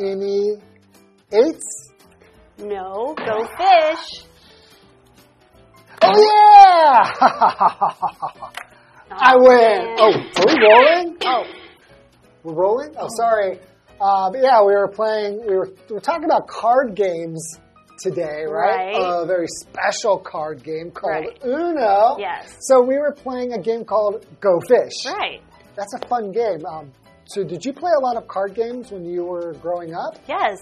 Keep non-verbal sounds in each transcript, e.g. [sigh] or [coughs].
any eights? No, go fish. Oh, yeah! [laughs] I win. Oh, are we rolling? [laughs] Oh, We're rolling? Oh, sorry. Uh, but yeah, we were playing, we were, we were talking about card games today, right? Right. A very special card game called Right. Uno. Yes. So we were playing a game called Go Fish. right. That's a fun game. Um, so did you play a lot of card games when you were growing up? Yes.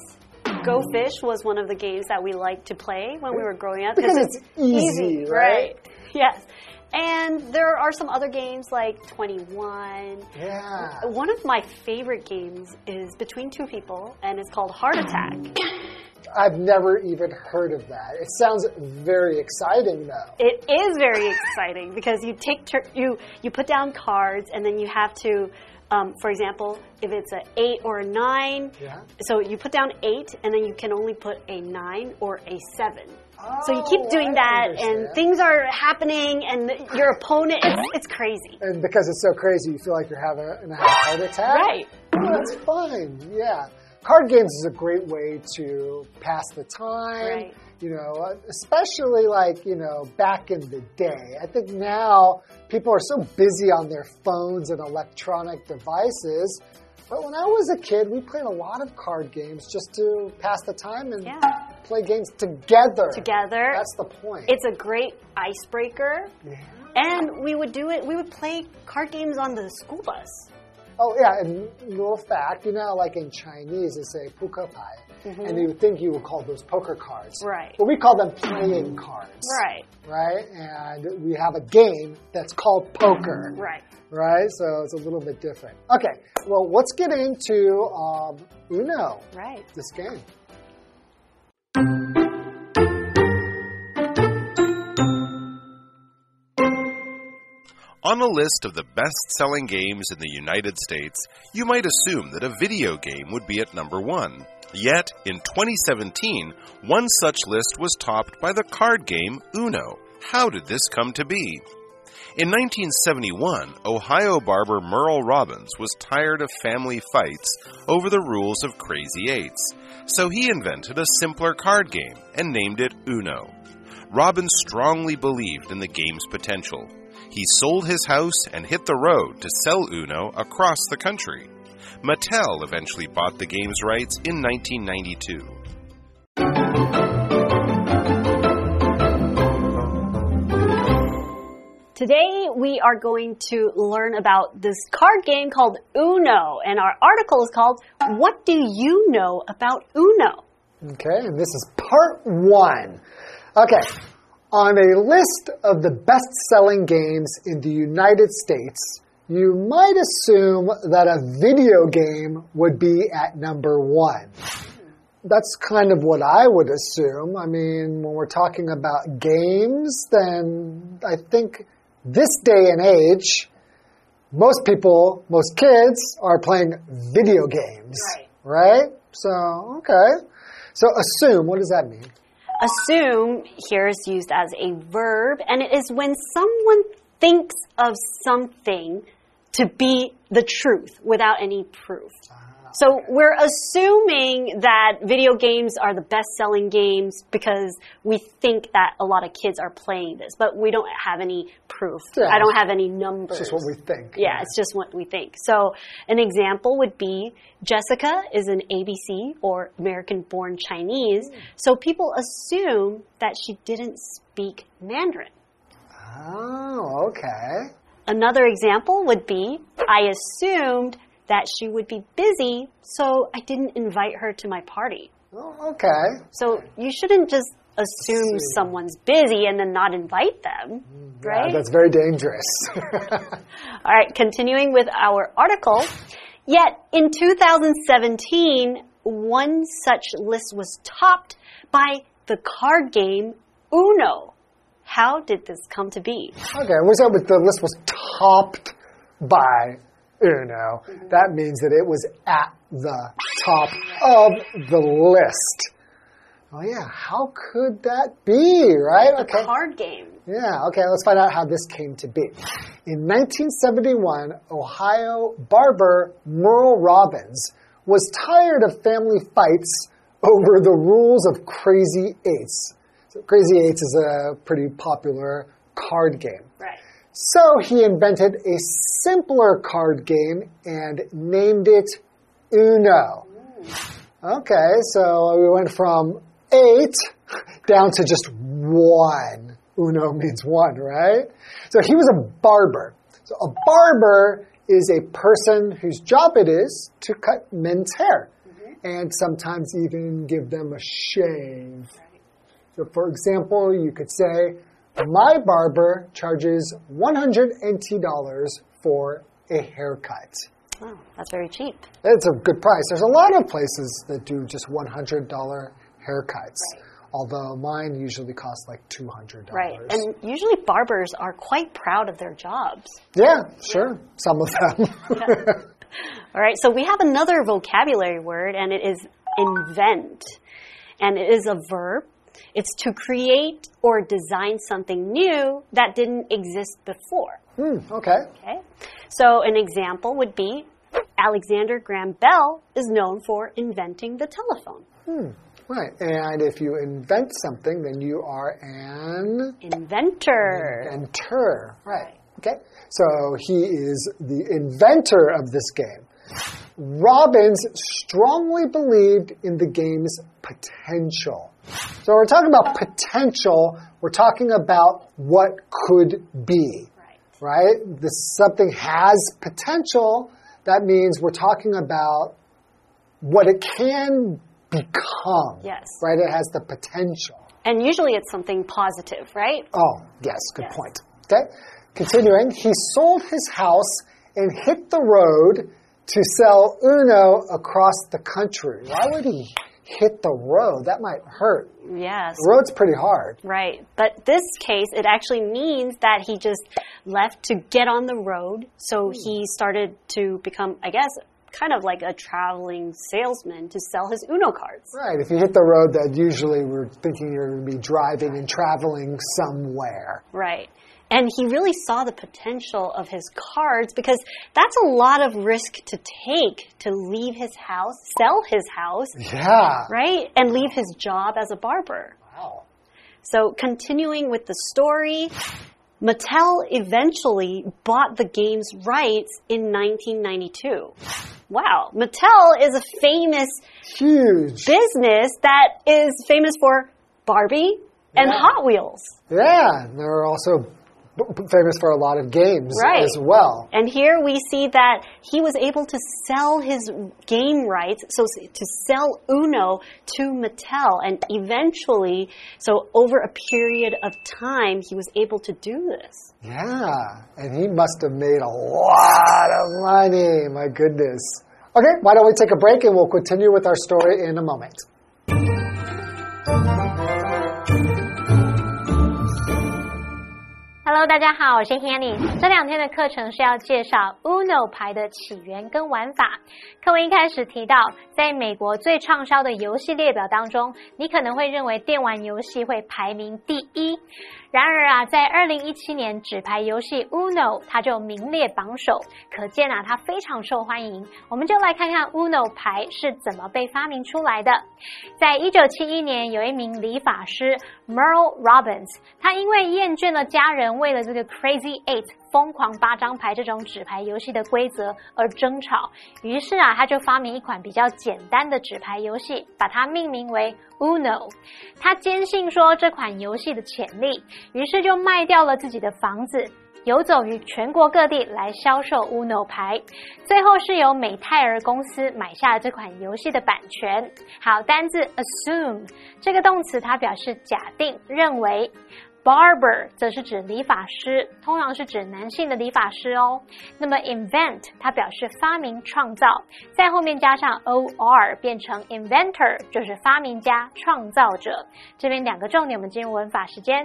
Go Fish was one of the games that we liked to play when we were growing up Because it's easy, right? [laughs] Yes. And there are some other games like 21. Yeah. One of my favorite games is between two people, and it's called Heart Attack. [coughs] I've never even heard of that. It sounds very exciting, though. It is very exciting because you take tur- you you put down cards, and then you have to, um, for example, if it's an eight or a nine, Yeah. so you put down eight, and then you can only put a nine or a seven. So you keep Oh, doing I that, and things are happening, and your opponent, it's, it's crazy. And because it's so crazy, you feel like you're having a, a heart attack? Right. Oh, that's fun. Yeah. Card games is a great way to pass the time. Right. You know, uh, especially like, you know, back in the day. I think now people are so busy on their phones and electronic devices. But when I was a kid, we played a lot of card games just to pass the time and Yeah. play games together. Together. That's the point. It's a great icebreaker. yeah. And we would do it, we would play card games on the school bus. Oh yeah, and little fact, you know, like in Chinese, they say puka pai, and you would think you would call those poker cards, Mm-hmm. Right. But we call them playing cards, Right, Right, and we have a game that's called poker, right. right? So it's a little bit different. Okay, well, let's get into um, Uno, Right. this game. On a list of the best selling games in the United States, you might assume that a video game would be at number one. Yet, in 2017, one such list was topped by the card game Uno. How did this come to be? In 1971, Ohio barber Merle Robbins was tired of family fights over the rules of Crazy Eights, so he invented a simpler card game and named it Uno. Robbins strongly believed in the game's potential. He sold his house and hit the road to sell Uno across the country. Mattel eventually bought the game's rights in 1992. Today we are going to learn about this card game called Uno, and our article is called What Do You Know About Uno? Okay, and this is part one. Okay, on a list of the best selling games in the United States, you might assume that a video game would be at number one. That's kind of what I would assume. I mean, when we're talking about games, then I think this day and age, most people, most kids are playing video games. Right. Right? So, okay. So assume, what does that mean? Assume here is used as a verb, and it is when someone thinks of something to be the truth without any proof. Ah, so we're assuming that video games are the best selling games because we think that a lot of kids are playing this, but we don't have any proof. Yeah. I don't have any numbers. It's just what we think. Yeah, it's just what we think. So, an example would be Jessica is an ABC or American born Chinese. Hmm. So, people assume that she didn't speak Mandarin. Oh, okay. Another example would be I assumed that she would be busy, so I didn't invite her to my party. Oh, okay. So, you shouldn't just assume Assume. someone busy and then not invite them, mm, Yeah, right? that's very dangerous. [laughs] All right, continuing with our article. Yet in 2017, one such list was topped by the card game Uno. How did this come to be? okay, we said the list was topped by Uno. Mm-hmm. That means that it was at the top of the list. Oh yeah, how could that be, right? A card game. Yeah, okay, let's find out how this came to be. In 1971, Ohio barber Merle Robbins was tired of family fights over the rules of Crazy Eights. So Crazy Eights is a pretty popular card game. Right. So he invented a simpler card game and named it Uno. Hmm. Okay, so we went from eight [laughs] down to just one. Uno means one, right? So he was a barber. So a barber is a person whose job it is to cut men's hair mm-hmm. and sometimes even give them a shave. So, for example, you could say, My barber charges $180 for a haircut. Oh, that's very cheap. It's a good price. There's a lot of places that do just $100 haircuts. Although mine usually costs like $200. Right. And usually barbers are quite proud of their jobs. Yeah, sure. Some of them. [laughs] [laughs] All right, so we have another vocabulary word, and it is invent. And it is a verb. It's to create or design something new that didn't exist before. Hmm, okay. Okay. So an example would be Alexander Graham Bell is known for inventing the telephone. Hmm, right. And if you invent something, then you are an Inventor. inventor. Right. Okay. So he is the inventor of this game. Robbins strongly believed in the game's potential. So we're talking about potential, we're talking about what could be. Right. Right? This something has potential, that means we're talking about what it can become. Yes. Right? It has the potential. And usually it's something positive, right? Oh, yes, good Yes. point. Okay, continuing, he sold his house and hit the road to sell Uno across the country. Why would he hit the road? That might hurt. Yes. The road's pretty hard. Right. But this case, it actually means that he just left to get on the road. So hmm. he started to become, I guess, kind of like a traveling salesman to sell his Uno cards. Right, if you hit the road, that usually we're thinking you're going to be driving and traveling somewhere. Right. And he really saw the potential of his cards because that's a lot of risk to take to leave his house, sell his house, Yeah. right? And leave his job as a barber. Wow. So, continuing with the story, Mattel eventually bought the game's rights in 1992. Wow, Mattel is a famous Huge. business that is famous for Barbie and Yeah. Hot Wheels. Yeah, and they're also famous for a lot of games Right. as well. And here we see that he was able to sell his game rights, so to sell Uno to Mattel. And eventually, so over a period of time, he was able to do this. Yeah, and he must have made a lot of money. My goodness. Okay, why don't we take a break and we'll continue with our story in a moment. Hello，大家好，我是 Hanny。这两天的课程是要介绍 Uno 牌的起源跟玩法。课文一开始提到，在美国最畅销的游戏列表当中，你可能会认为电玩游戏会排名第一。然而啊，在二零一七年纸牌游戏 Uno 它就名列榜首，可见啊它非常受欢迎。我们就来看看 Uno 牌是怎么被发明出来的。在一九七一年，有一名理发师 Merle Robbins，他因为厌倦了家人为了这个 Crazy Eight 疯狂八张牌这种纸牌游戏的规则而争吵，于是啊，他就发明一款比较简单的纸牌游戏，把它命名为 Uno。他坚信说这款游戏的潜力，于是就卖掉了自己的房子。游走于全国各地来销售 Uno 牌，最后是由美泰尔公司买下了这款游戏的版权。好，单字 assume 这个动词它表示假定、认为。Barber 则是指理发师，通常是指男性的理发师哦。那么 invent 它表示发明、创造，在后面加上 or 变成 inventor，就是发明家、创造者。这边两个重点，我们进入文法时间。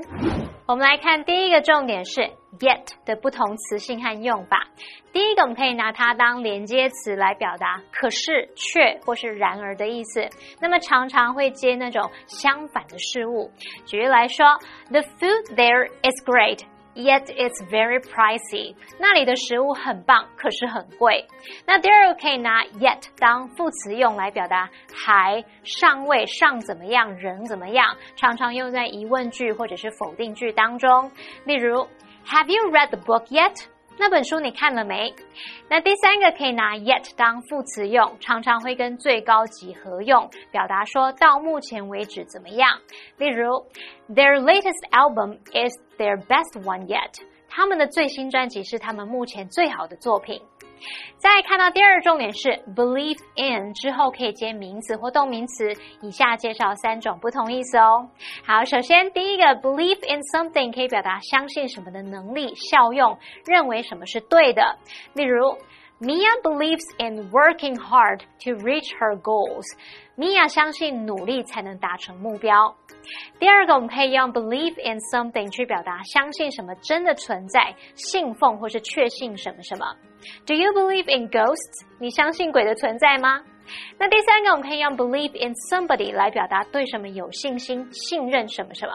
我们来看第一个重点是 get 的不同词性和用法。第一个，我们可以拿它当连接词来表达可是、却或是然而的意思。那么常常会接那种相反的事物。举例来说，The food there is great. Yet it's very pricey。那里的食物很棒，可是很贵。那第二个可以拿 yet 当副词用来表达还、尚未、尚怎么样、人怎么样，常常用在疑问句或者是否定句当中。例如，Have you read the book yet？那本书你看了没？那第三个可以拿 yet 当副词用，常常会跟最高级合用，表达说到目前为止怎么样。例如，Their latest album is their best one yet。他们的最新专辑是他们目前最好的作品。再看到第二重点是 believe in 之后可以接名词或动名词，以下介绍三种不同意思哦。好，首先第一个 believe in something 可以表达相信什么的能力、效用，认为什么是对的。例如。Mia believes in working hard to reach her goals. 米娅相信努力才能达成目标。第二个，我们可以用 believe in something 去表达相信什么真的存在，信奉或是确信什么什么。Do you believe in ghosts？你相信鬼的存在吗？那第三个，我们可以用 believe in somebody 来表达对什么有信心、信任什么什么。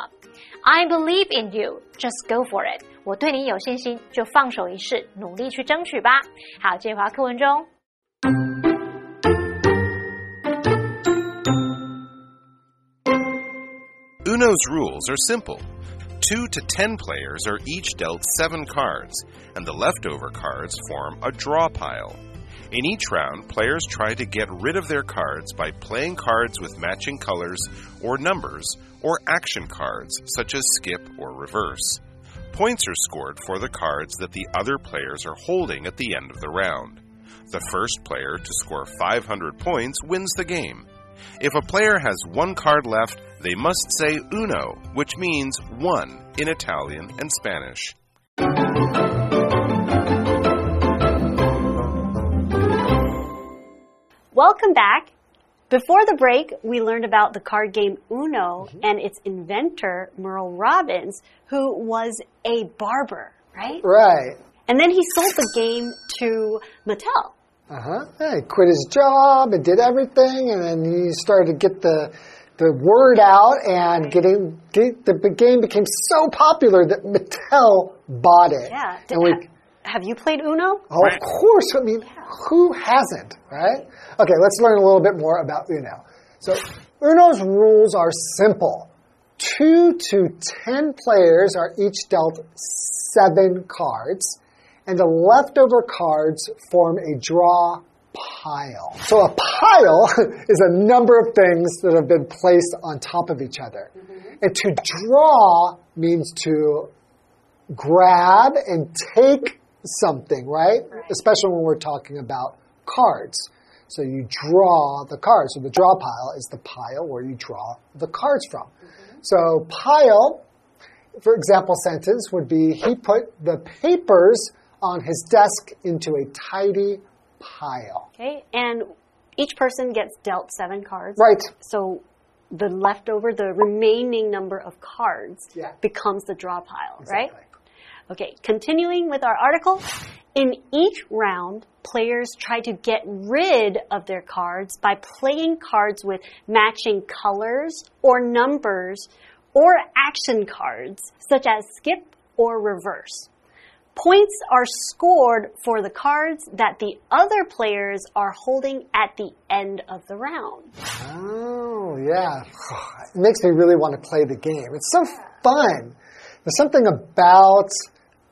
I believe in you. Just go for it. 我对你有信心，就放手一试，努力去争取吧。好，接回课文中。Uno's rules are simple. Two to ten players are each dealt seven cards, and the leftover cards form a draw pile. In each round, players try to get rid of their cards by playing cards with matching colors or numbers, or action cards such as skip or reverse. Points are scored for the cards that the other players are holding at the end of the round. The first player to score 500 points wins the game. If a player has one card left, they must say uno, which means one in Italian and Spanish. Welcome back. Before the break, we learned about the card game Uno mm -hmm. and its inventor, Merle Robbins, who was a barber, right? Right. And then he sold the game to Mattel. Uh huh. Yeah, he quit his job and did everything, and then he started to get the the word out, and getting get, the game became so popular that Mattel bought it. Yeah. And we, have you played Uno? Oh, of course. I mean, who hasn't, right? Okay, let's learn a little bit more about Uno. So, Uno's rules are simple. Two to ten players are each dealt seven cards, and the leftover cards form a draw pile. So a pile [laughs] is a number of things that have been placed on top of each other. Mm -hmm. And to draw means to grab and take something, right? right? Especially when we're talking about cards. So you draw the cards. So the draw pile is the pile where you draw the cards from. Mm -hmm. So pile, for example, sentence would be he put the papers on his desk into a tidy pile. Okay, and each person gets dealt seven cards. Right. So the leftover, the remaining number of cards yeah. becomes the draw pile, exactly. right? Okay, continuing with our article. In each round, players try to get rid of their cards by playing cards with matching colors or numbers or action cards, such as skip or reverse. Points are scored for the cards that the other players are holding at the end of the round. Oh, yeah. [sighs] It makes me really want to play the game. It's so fun. There's something about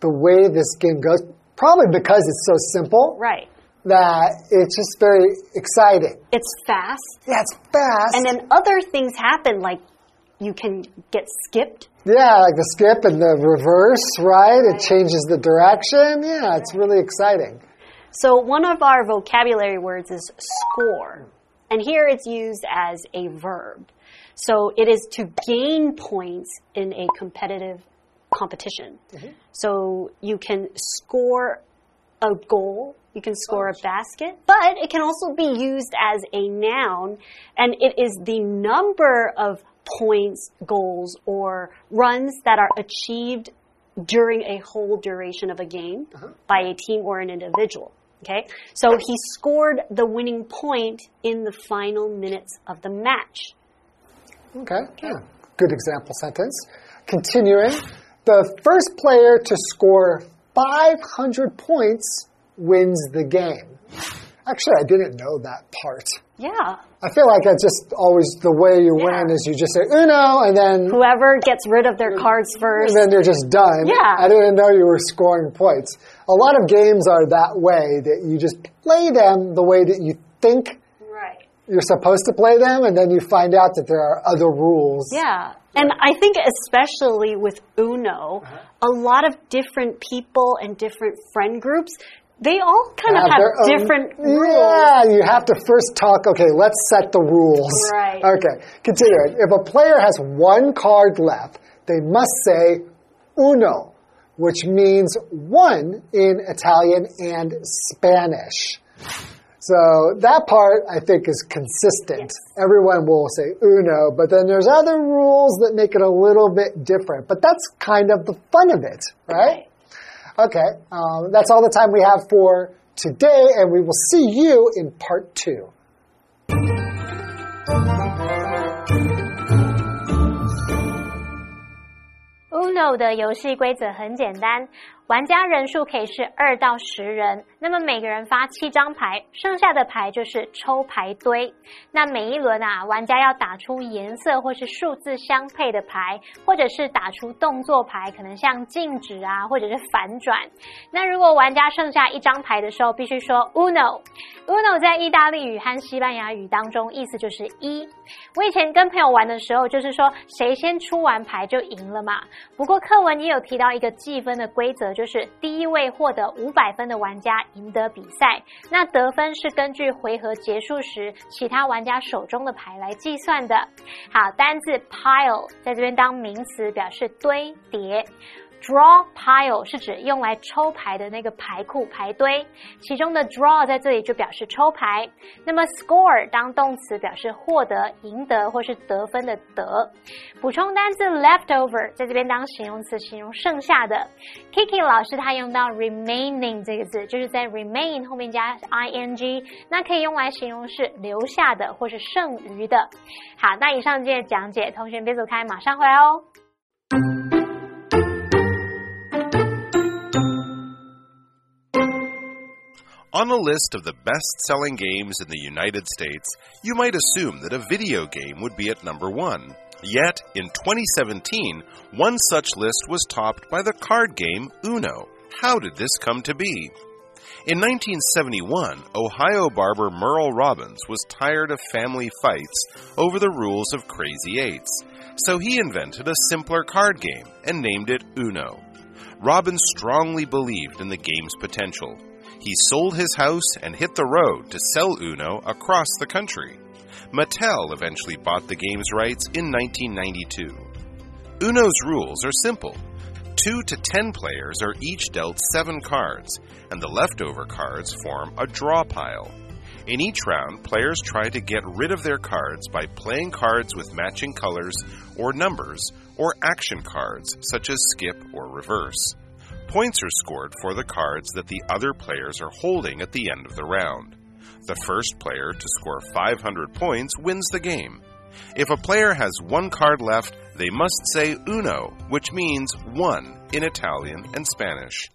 the way this game goes, probably because it's so simple. Right. That it's just very exciting. It's fast. Yeah, it's fast. And then other things happen, like you can get skipped. Yeah, like the skip and the reverse, right? right? It changes the direction. Yeah, it's really exciting. So, one of our vocabulary words is score. And here it's used as a verb. So, it is to gain points in a competitive competition. Mm -hmm. So you can score a goal, you can score a basket, but it can also be used as a noun, and it is the number of points, goals, or runs that are achieved during a whole duration of a game uh-huh. by a team or an individual. Okay, so he scored the winning point in the final minutes of the match. Okay, yeah. good example sentence. Continuing, the first player to score 500 points wins the game. Actually, I didn't know that part. Yeah. I feel like it's just always the way you Yeah. win is you just say uno and then Whoever gets rid of their cards first. and then you're just done. Yeah. I didn't know you were scoring points. A lot of games are that way that you just play them the way that you think Right. you're supposed to play them and then you find out that there are other rules. Yeah. And I think especially with Uno, uh-huh. a lot of different people and different friend groups, they all kind of have their own- different rules. Yeah, you have to first talk, okay, let's set the rules. Right. Okay, continuing. If a player has one card left, they must say uno, which means one in Italian and Spanish. So that part I think is consistent. Everyone will say uno, but then there's other rules that make it a little bit different. But that's kind of the fun of it, right? Okay, um, that's all the time we have for today, and we will see you in part two. Uno 的游戏规则很简单， 玩家人数可以是二到十人，那么每个人发七张牌，剩下的牌就是抽牌堆。那每一轮啊，玩家要打出颜色或是数字相配的牌，或者是打出动作牌，可能像静止啊，或者是反转。那如果玩家剩下一张牌的时候，必须说 Uno。Uno 在意大利语和西班牙语当中意思就是一。我以前跟朋友玩的时候，就是说谁先出完牌就赢了嘛。不过课文也有提到一个计分的规则，就是第一位获得五百分的玩家赢得比赛。那得分是根据回合结束时其他玩家手中的牌来计算的。好，单字 pile 在这边当名词，表示堆叠。Draw pile 是指用来抽牌的那个牌库牌堆，其中的 draw 在这里就表示抽牌。那么 score 当动词表示获得、赢得或是得分的得。补充单字 leftover 在这边当形容词，形容剩下的。Kiki 老师他用到 remaining 这个字，就是在 remain 后面加 ing，那可以用来形容是留下的或是剩余的。好，那以上这些讲解，同学别走开，马上回来哦。On a list of the best selling games in the United States, you might assume that a video game would be at number one. Yet, in 2017, one such list was topped by the card game Uno. How did this come to be? In 1971, Ohio barber Merle Robbins was tired of family fights over the rules of Crazy Eights, so he invented a simpler card game and named it Uno. Robbins strongly believed in the game's potential. He sold his house and hit the road to sell Uno across the country. Mattel eventually bought the game's rights in 1992. Uno's rules are simple. Two to ten players are each dealt seven cards, and the leftover cards form a draw pile. In each round, players try to get rid of their cards by playing cards with matching colors or numbers, or action cards such as skip or reverse. Points are scored for the cards that the other players are holding at the end of the round. The first player to score 500 points wins the game. If a player has one card left, they must say uno, which means one in Italian and Spanish.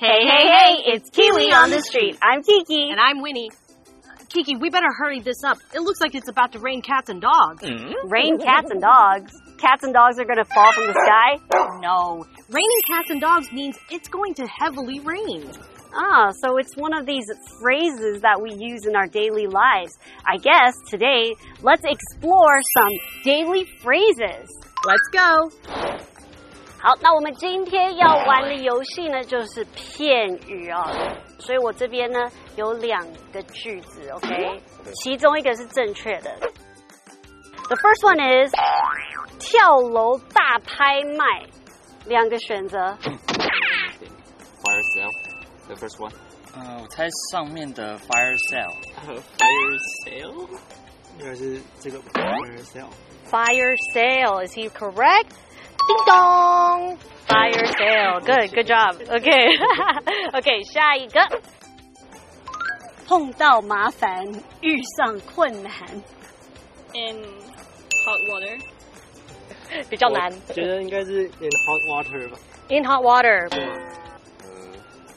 Hey, hey, hey, it's Kiwi on the street. I'm Kiki. And I'm Winnie. Kiki, we better hurry this up. It looks like it's about to rain cats and dogs. Rain cats and dogs. Cats and dogs are going to fall from the sky? No. Raining cats and dogs means it's going to heavily rain. Ah, so it's one of these phrases that we use in our daily lives. I guess today, let's explore some daily phrases. Let's go. 好，那我们今天要玩的游戏呢，就是片语哦。所以我这边呢有两个句子，OK，其中一个是正确的。The first one is 跳楼大拍卖，两个选择。Fire sale. The first one. 呃，我猜上面的 fire sale。fire sale，应该是这个 fire sale。Fire sale. Is he correct? Ding dong. Fire sale. Good, good job. Okay. [laughs] okay, 下一个。碰到麻烦，遇上困难， In hot water. 比较难。我觉得应该是 [laughs] in hot water 吧。 In hot water. 呃，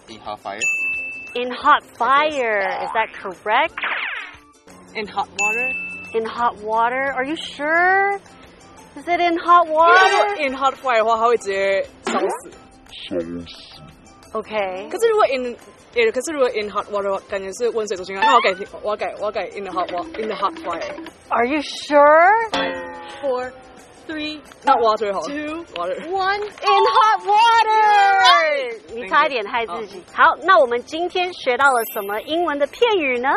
in hot fire。 In hot fire. Is that correct? In hot water. In hot water. Are you sure? Is it in hot water? In hot fire 的话，它会直接烧死。 Okay. 可是如果 in 也可是如果 in hot water 的话，感觉是温水煮青蛙。那我改，我要改，我要改 in the hot water in the hot fire。 Are you sure? Four, three, not water 好了 Two water。 One in hot water，你差一点害自己。好，那我们今天学到了什么英文的片语呢？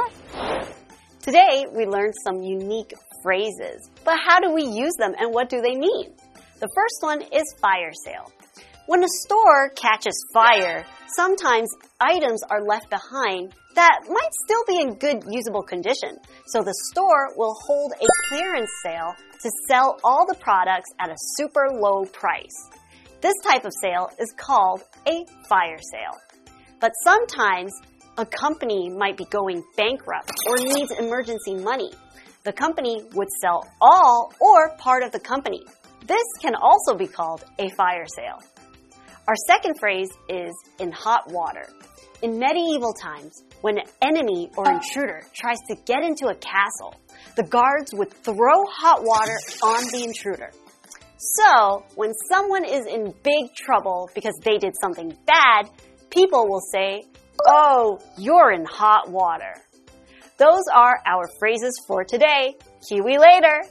Today we learned some unique phrases, but how do we use them and what do they mean? The first one is fire sale. When a store catches fire, sometimes items are left behind that might still be in good usable condition. So the store will hold a clearance sale to sell all the products at a super low price. This type of sale is called a fire sale. But sometimes a company might be going bankrupt or needs emergency money. The company would sell all or part of the company. This can also be called a fire sale. Our second phrase is in hot water. In medieval times, when an enemy or intruder tries to get into a castle, the guards would throw hot water on the intruder. So, when someone is in big trouble because they did something bad, people will say, Oh, you're in hot water. Those are our phrases for today. Kiwi later.